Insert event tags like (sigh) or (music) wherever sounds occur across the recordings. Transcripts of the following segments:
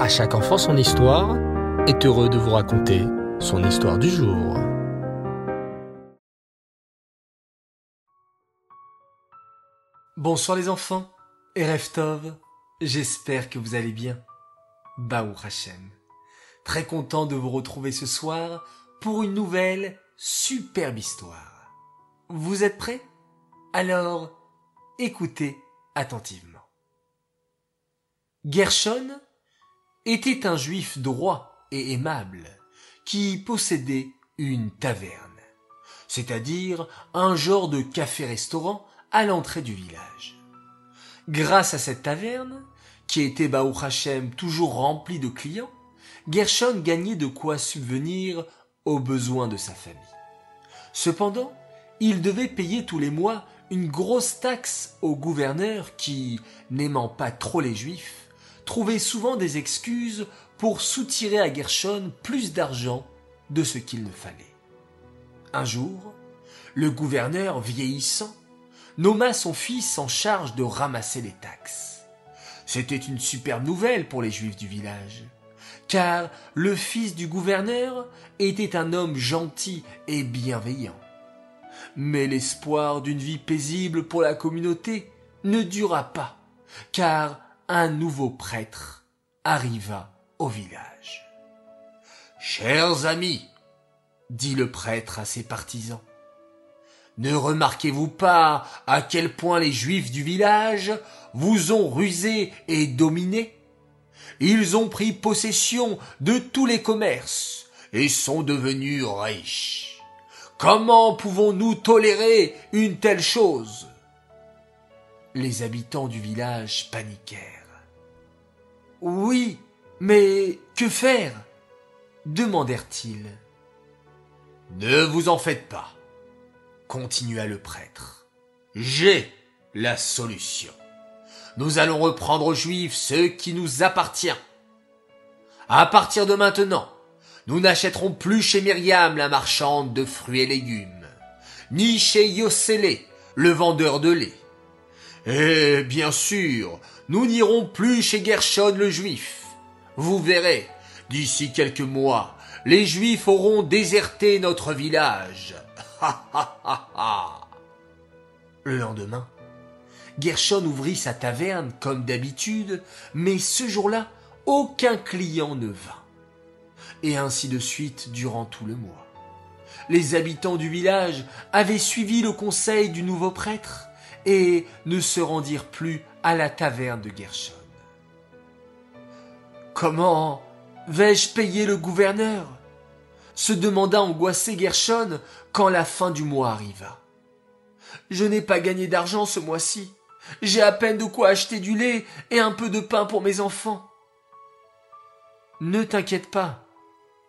À chaque enfant son histoire est heureux de vous raconter son histoire du jour. Bonsoir les enfants, et j'espère que vous allez bien. Baou Hachem. Très content de vous retrouver ce soir pour une nouvelle superbe histoire. Vous êtes prêts? Alors, écoutez attentivement. Gershon était un juif droit et aimable qui possédait une taverne, c'est-à-dire un genre de café-restaurant à l'entrée du village. Grâce à cette taverne, qui était Baou Hachem toujours remplie de clients, Gershon gagnait de quoi subvenir aux besoins de sa famille. Cependant, il devait payer tous les mois une grosse taxe au gouverneur qui, n'aimant pas trop les juifs, trouvait souvent des excuses pour soutirer à Gershon plus d'argent de ce qu'il ne fallait. Un jour, le gouverneur vieillissant nomma son fils en charge de ramasser les taxes. C'était une superbe nouvelle pour les juifs du village, car le fils du gouverneur était un homme gentil et bienveillant. Mais l'espoir d'une vie paisible pour la communauté ne dura pas, car un nouveau prêtre arriva au village. Chers amis, dit le prêtre à ses partisans, ne remarquez-vous pas à quel point les juifs du village vous ont rusé et dominé? Ils ont pris possession de tous les commerces et sont devenus riches. Comment pouvons-nous tolérer une telle chose? Les habitants du village paniquèrent. Oui, mais que faire? demandèrent-ils. Ne vous en faites pas, continua le prêtre. J'ai la solution. Nous allons reprendre aux Juifs ce qui nous appartient. À partir de maintenant, nous n'achèterons plus chez Myriam la marchande de fruits et légumes, ni chez Yossélé, le vendeur de lait. Et bien sûr, nous n'irons plus chez Gershon le juif. Vous verrez, d'ici quelques mois, les juifs auront déserté notre village. le lendemain, Gershon ouvrit sa taverne comme d'habitude, mais ce jour-là, aucun client ne vint et ainsi de suite durant tout le mois. Les habitants du village avaient suivi le conseil du nouveau prêtre et ne se rendirent plus à la taverne de Gershon. Comment vais-je payer le gouverneur? se demanda angoissé Gershon quand la fin du mois arriva. Je n'ai pas gagné d'argent ce mois-ci. J'ai à peine de quoi acheter du lait et un peu de pain pour mes enfants. Ne t'inquiète pas,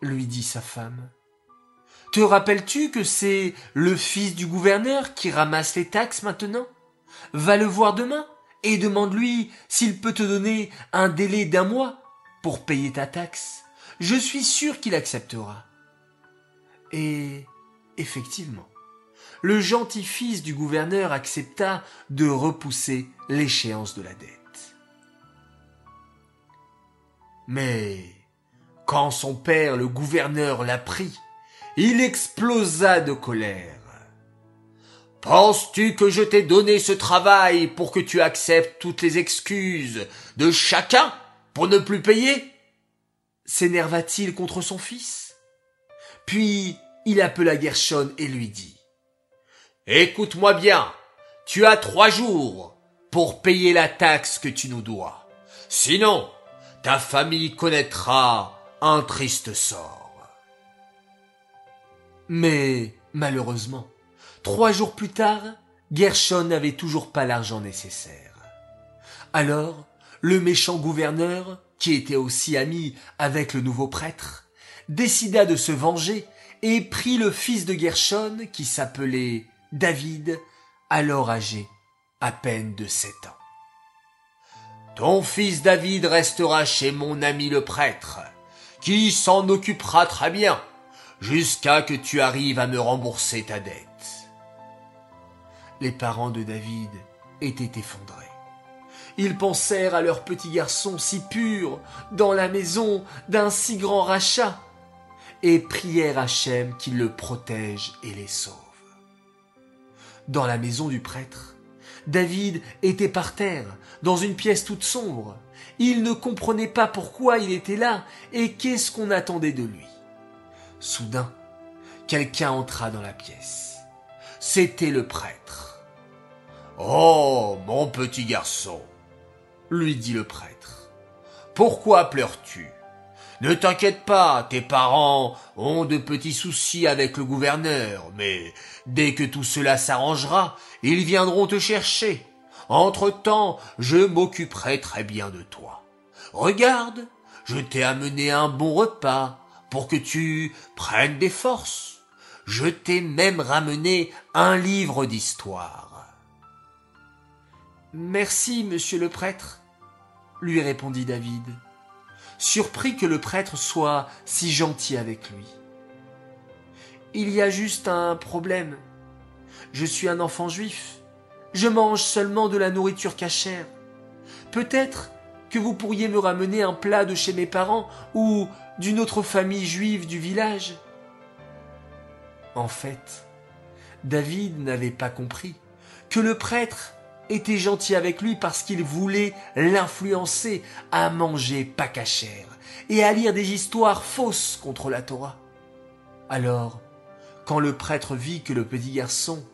lui dit sa femme. Te rappelles-tu que c'est le fils du gouverneur qui ramasse les taxes maintenant? Va le voir demain et demande-lui s'il peut te donner un délai d'un mois pour payer ta taxe. Je suis sûr qu'il acceptera. Et effectivement, le gentil fils du gouverneur accepta de repousser l'échéance de la dette. Mais quand son père, le gouverneur, l'apprit, il explosa de colère. Penses-tu que je t'ai donné ce travail pour que tu acceptes toutes les excuses de chacun pour ne plus payer? S'énerva-t-il contre son fils? Puis il appela Gershon et lui dit Écoute-moi bien, tu as trois jours pour payer la taxe que tu nous dois. Sinon, ta famille connaîtra un triste sort. Mais, malheureusement, trois jours plus tard, Gershon n'avait toujours pas l'argent nécessaire. Alors, le méchant gouverneur, qui était aussi ami avec le nouveau prêtre, décida de se venger et prit le fils de Gershon, qui s'appelait David, alors âgé à peine de sept ans. Ton fils David restera chez mon ami le prêtre, qui s'en occupera très bien, jusqu'à que tu arrives à me rembourser ta dette. Les parents de David étaient effondrés. Ils pensèrent à leur petit garçon si pur, dans la maison d'un si grand rachat, et prièrent Hachem qu'il le protège et les sauve. Dans la maison du prêtre, David était par terre, dans une pièce toute sombre. Il ne comprenait pas pourquoi il était là et qu'est-ce qu'on attendait de lui. Soudain, quelqu'un entra dans la pièce. C'était le prêtre. Oh, mon petit garçon, lui dit le prêtre, pourquoi pleures-tu? Ne t'inquiète pas, tes parents ont de petits soucis avec le gouverneur, mais dès que tout cela s'arrangera, ils viendront te chercher. Entre-temps, je m'occuperai très bien de toi. Regarde, je t'ai amené un bon repas pour que tu prennes des forces. Je t'ai même ramené un livre d'histoire. Merci, monsieur le prêtre, lui répondit David, surpris que le prêtre soit si gentil avec lui. Il y a juste un problème. Je suis un enfant juif. Je mange seulement de la nourriture cachère. Peut-être que vous pourriez me ramener un plat de chez mes parents ou d'une autre famille juive du village. En fait, David n'avait pas compris que le prêtre était gentil avec lui parce qu'il voulait l'influencer à manger pas cachère et à lire des histoires fausses contre la Torah. Alors, quand le prêtre vit que le petit garçon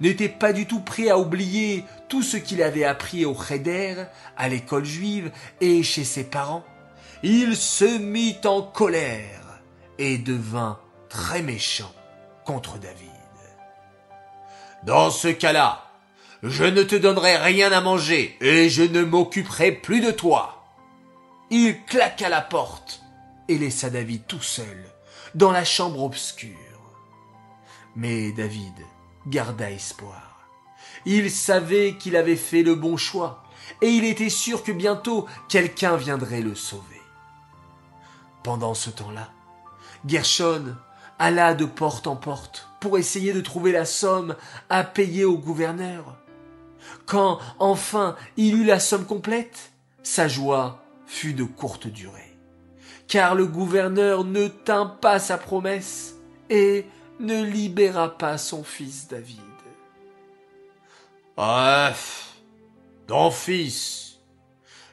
n'était pas du tout prêt à oublier tout ce qu'il avait appris au Cheder, à l'école juive et chez ses parents, il se mit en colère et devint très méchant contre David. Dans ce cas-là, je ne te donnerai rien à manger et je ne m'occuperai plus de toi. Il claqua la porte et laissa David tout seul dans la chambre obscure. Mais David garda espoir. Il savait qu'il avait fait le bon choix, et il était sûr que bientôt quelqu'un viendrait le sauver. Pendant ce temps-là, Gershon alla de porte en porte pour essayer de trouver la somme à payer au gouverneur. Quand enfin il eut la somme complète, sa joie fut de courte durée, car le gouverneur ne tint pas sa promesse et ne libéra pas son fils David. Ah, ton fils,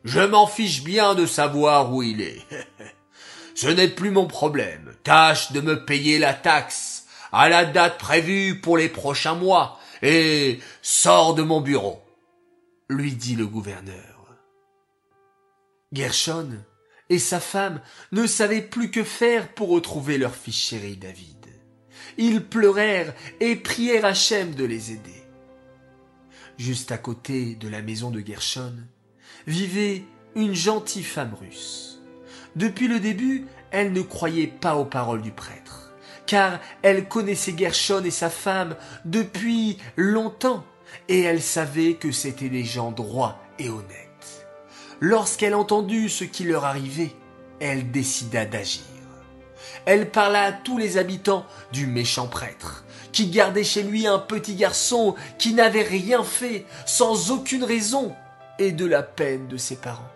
je m'en fiche bien de savoir où il est. (laughs) Ce n'est plus mon problème. Tâche de me payer la taxe à la date prévue pour les prochains mois et sors de mon bureau, lui dit le gouverneur. Gershon et sa femme ne savaient plus que faire pour retrouver leur fils chéri David. Ils pleurèrent et prièrent Hachem de les aider. Juste à côté de la maison de Gershon vivait une gentille femme russe. Depuis le début, elle ne croyait pas aux paroles du prêtre, car elle connaissait Gershon et sa femme depuis longtemps, et elle savait que c'étaient des gens droits et honnêtes. Lorsqu'elle entendit ce qui leur arrivait, elle décida d'agir elle parla à tous les habitants du méchant prêtre, qui gardait chez lui un petit garçon qui n'avait rien fait, sans aucune raison, et de la peine de ses parents.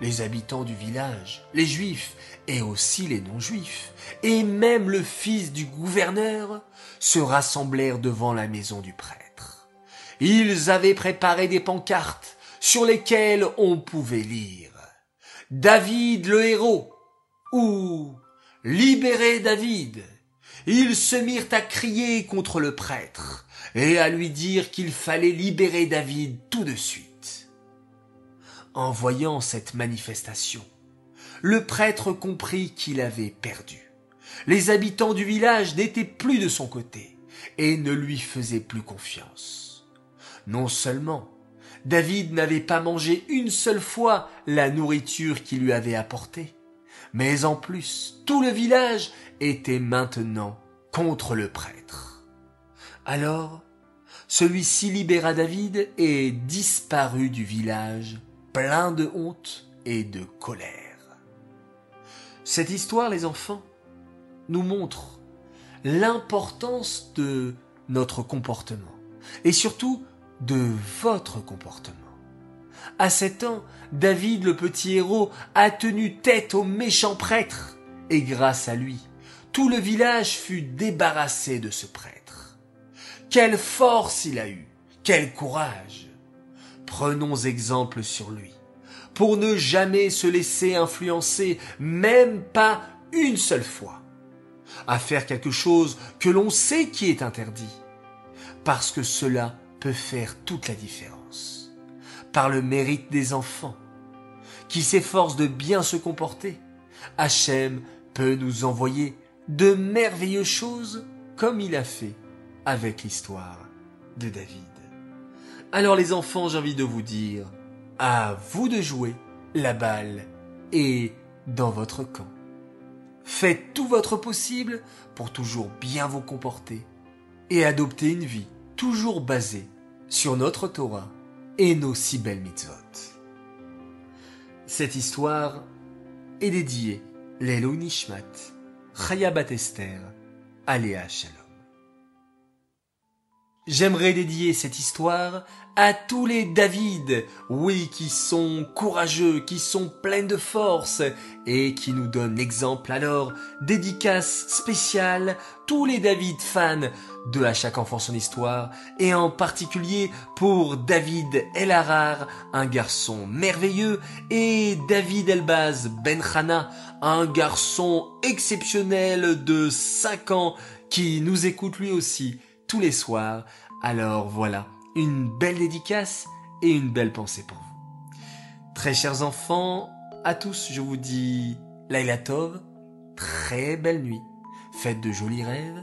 Les habitants du village, les juifs et aussi les non-juifs, et même le fils du gouverneur, se rassemblèrent devant la maison du prêtre. Ils avaient préparé des pancartes sur lesquelles on pouvait lire David le héros ou Libérez David. Ils se mirent à crier contre le prêtre et à lui dire qu'il fallait libérer David tout de suite. En voyant cette manifestation, le prêtre comprit qu'il avait perdu. Les habitants du village n'étaient plus de son côté et ne lui faisaient plus confiance. Non seulement David n'avait pas mangé une seule fois la nourriture qu'il lui avait apportée, mais en plus, tout le village était maintenant contre le prêtre. Alors, celui-ci libéra David et disparut du village, plein de honte et de colère. Cette histoire, les enfants, nous montre l'importance de notre comportement et surtout de votre comportement. À sept ans, David le petit héros a tenu tête au méchant prêtre, et grâce à lui, tout le village fut débarrassé de ce prêtre. Quelle force il a eu, quel courage. Prenons exemple sur lui, pour ne jamais se laisser influencer, même pas une seule fois, à faire quelque chose que l'on sait qui est interdit, parce que cela peut faire toute la différence. Par le mérite des enfants, qui s'efforcent de bien se comporter, Hachem peut nous envoyer de merveilleuses choses comme il a fait avec l'histoire de David. Alors les enfants, j'ai envie de vous dire, à vous de jouer, la balle est dans votre camp. Faites tout votre possible pour toujours bien vous comporter et adopter une vie toujours basée sur notre Torah et nos si belles mitzvot. Cette histoire est dédiée l'Elo Nishmat, Esther. J'aimerais dédier cette histoire à tous les David, oui, qui sont courageux, qui sont pleins de force et qui nous donnent l'exemple alors, dédicace spéciale, tous les David fans de À chaque enfant son histoire et en particulier pour David Elarar, un garçon merveilleux et David Elbaz Benchana, un garçon exceptionnel de 5 ans qui nous écoute lui aussi tous les soirs. Alors voilà, une belle dédicace et une belle pensée pour vous. Très chers enfants, à tous, je vous dis Laila Tov, très belle nuit, faites de jolis rêves,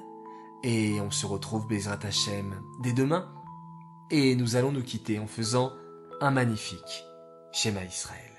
et on se retrouve Bezrat Hashem dès demain, et nous allons nous quitter en faisant un magnifique schéma Israël.